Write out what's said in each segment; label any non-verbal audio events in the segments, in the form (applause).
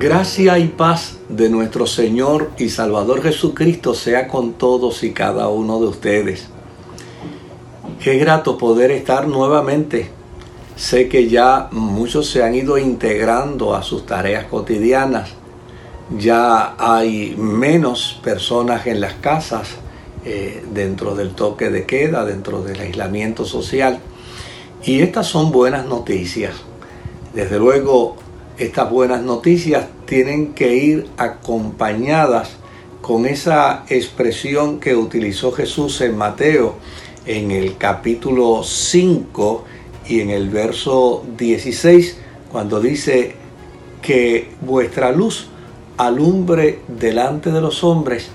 Gracia y paz de nuestro Señor y Salvador Jesucristo sea con todos y cada uno de ustedes. Qué grato poder estar nuevamente. Sé que ya muchos se han ido integrando a sus tareas cotidianas. Ya hay menos personas en las casas eh, dentro del toque de queda, dentro del aislamiento social. Y estas son buenas noticias. Desde luego estas buenas noticias tienen que ir acompañadas con esa expresión que utilizó Jesús en Mateo en el capítulo 5 y en el verso 16, cuando dice que vuestra luz alumbre delante de los hombres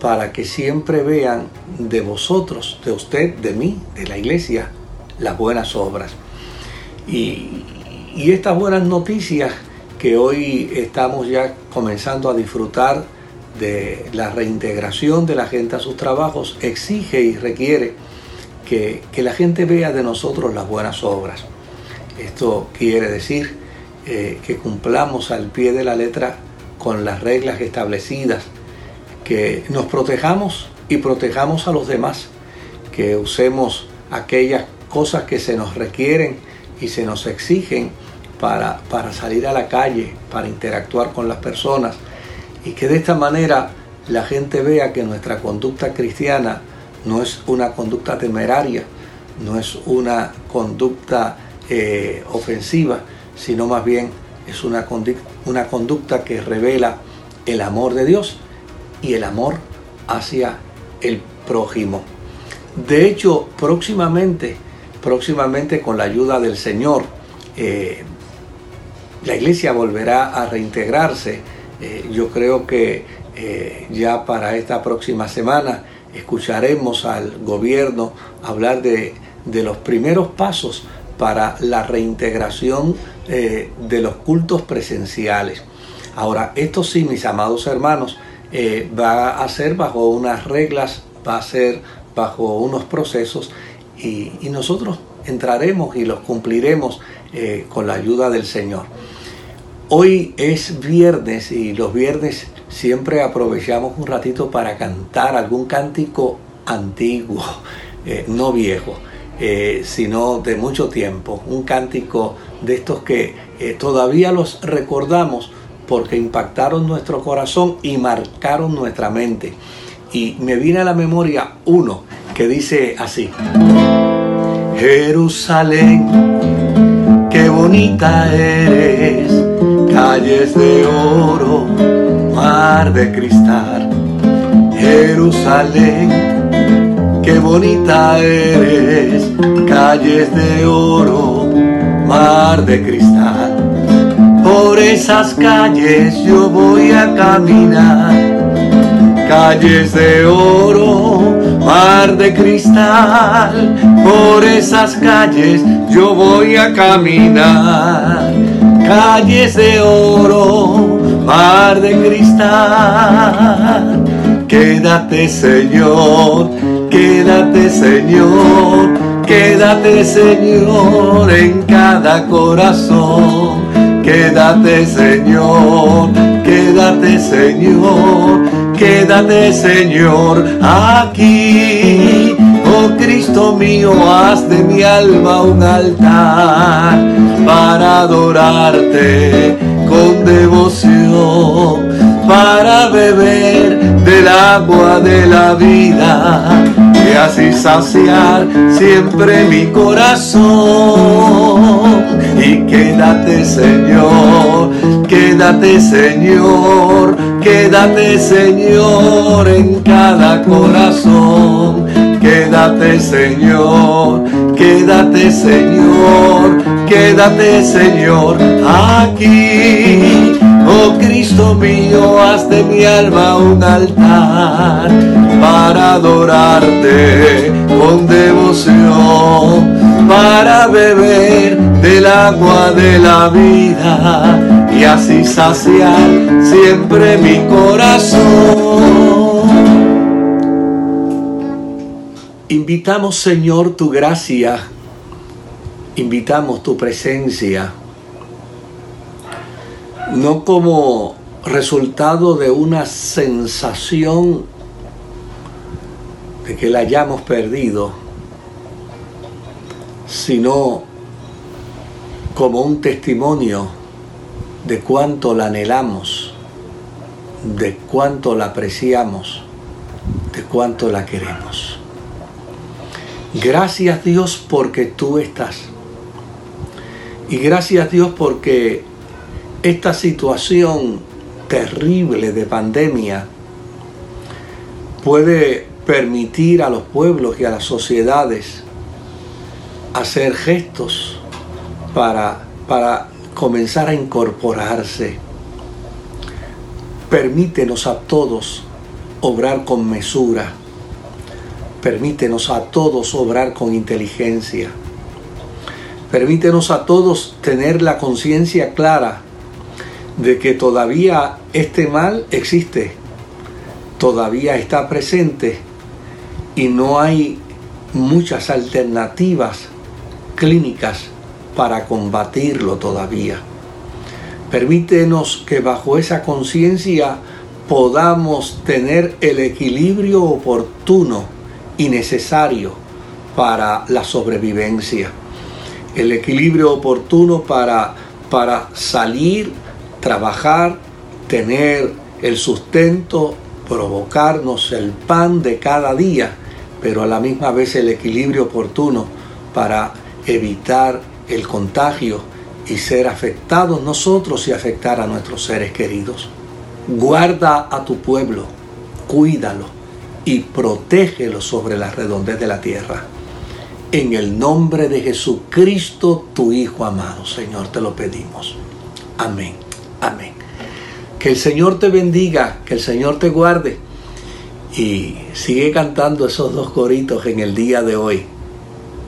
para que siempre vean de vosotros, de usted, de mí, de la iglesia, las buenas obras. Y, y estas buenas noticias que hoy estamos ya comenzando a disfrutar de la reintegración de la gente a sus trabajos, exige y requiere que, la gente vea de nosotros las buenas obras. Esto quiere decir eh, que cumplamos al pie de la letra con las reglas establecidas, que nos protejamos y protejamos a los demás, que usemos aquellas cosas que se nos requieren y se nos exigen para, salir a la calle, para interactuar con las personas y que de esta manera la gente vea que nuestra conducta cristiana no es una conducta temeraria, no es una conducta eh, ofensiva, sino más bien es una una conducta que revela el amor de Dios y el amor hacia el prójimo. De hecho, próximamente, próximamente con la ayuda del Señor, eh, la iglesia volverá a reintegrarse. Eh, yo creo que eh, ya para esta próxima semana escucharemos al gobierno hablar de, los primeros pasos para la reintegración eh, de los cultos presenciales. Ahora, esto sí, mis amados hermanos, va a ser bajo unas reglas, va a ser bajo unos procesos y, nosotros entraremos y los cumpliremos con la ayuda del Señor. Hoy es viernes y los viernes siempre aprovechamos un ratito para cantar algún cántico antiguo, (laughs) eh, no viejo, eh, sino de mucho tiempo. Un cántico de estos que eh, todavía los recordamos porque impactaron nuestro corazón y marcaron nuestra mente. Y me viene a la memoria uno que dice así. Jerusalén, qué bonita eres calles de oro, mar de cristal. Jerusalén, qué bonita eres, calles de oro, mar de cristal. Por esas calles yo voy a caminar, calles de oro, mar de cristal. Por esas calles yo voy a caminar calles de oro, mar de cristal. Quédate Señor, quédate Señor, quédate Señor en cada corazón. Quédate Señor, quédate Señor, quédate Señor aquí Oh Cristo mío, haz de mi alma un altar para adorarte con devoción, para beber del agua de la vida y así saciar siempre mi corazón. Y quédate Señor, quédate Señor, quédate Señor en cada corazón Quédate Señor, quédate Señor, quédate Señor aquí. Oh Cristo mío, haz de mi alma un altar para adorarte con devoción, para beber del agua de la vida y así saciar siempre mi corazón. Invitamos, Señor, tu gracia, invitamos tu presencia. no como resultado de una sensación de que la hayamos perdido, sino como un testimonio de cuánto la anhelamos, de cuánto la apreciamos, de cuánto la queremos. Gracias Dios porque tú estás. Y gracias Dios porque esta situación terrible de pandemia puede permitir a los pueblos y a las sociedades hacer gestos para, para comenzar a incorporarse. Permítenos a todos obrar con mesura. Permítenos a todos obrar con inteligencia. Permítenos a todos tener la conciencia clara de que todavía este mal existe, todavía está presente y no hay muchas alternativas clínicas para combatirlo todavía. Permítenos que bajo esa conciencia podamos tener el equilibrio oportuno y necesario para la sobrevivencia. El equilibrio oportuno para, para salir, trabajar, tener el sustento, provocarnos el pan de cada día, pero a la misma vez el equilibrio oportuno para evitar el contagio y ser afectados nosotros y afectar a nuestros seres queridos. Guarda a tu pueblo, cuídalo y protégelo sobre la redondez de la tierra. En el nombre de Jesucristo, tu Hijo amado, Señor, te lo pedimos. Amén. Amén. Que el Señor te bendiga, que el Señor te guarde y sigue cantando esos dos coritos en el día de hoy.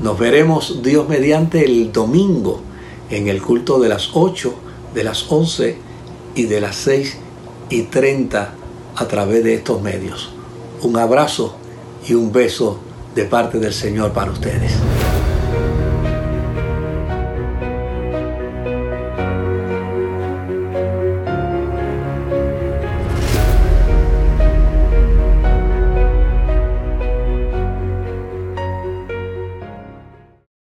Nos veremos Dios mediante el domingo en el culto de las 8, de las 11 y de las 6 y 30 a través de estos medios. Un abrazo y un beso de parte del Señor para ustedes.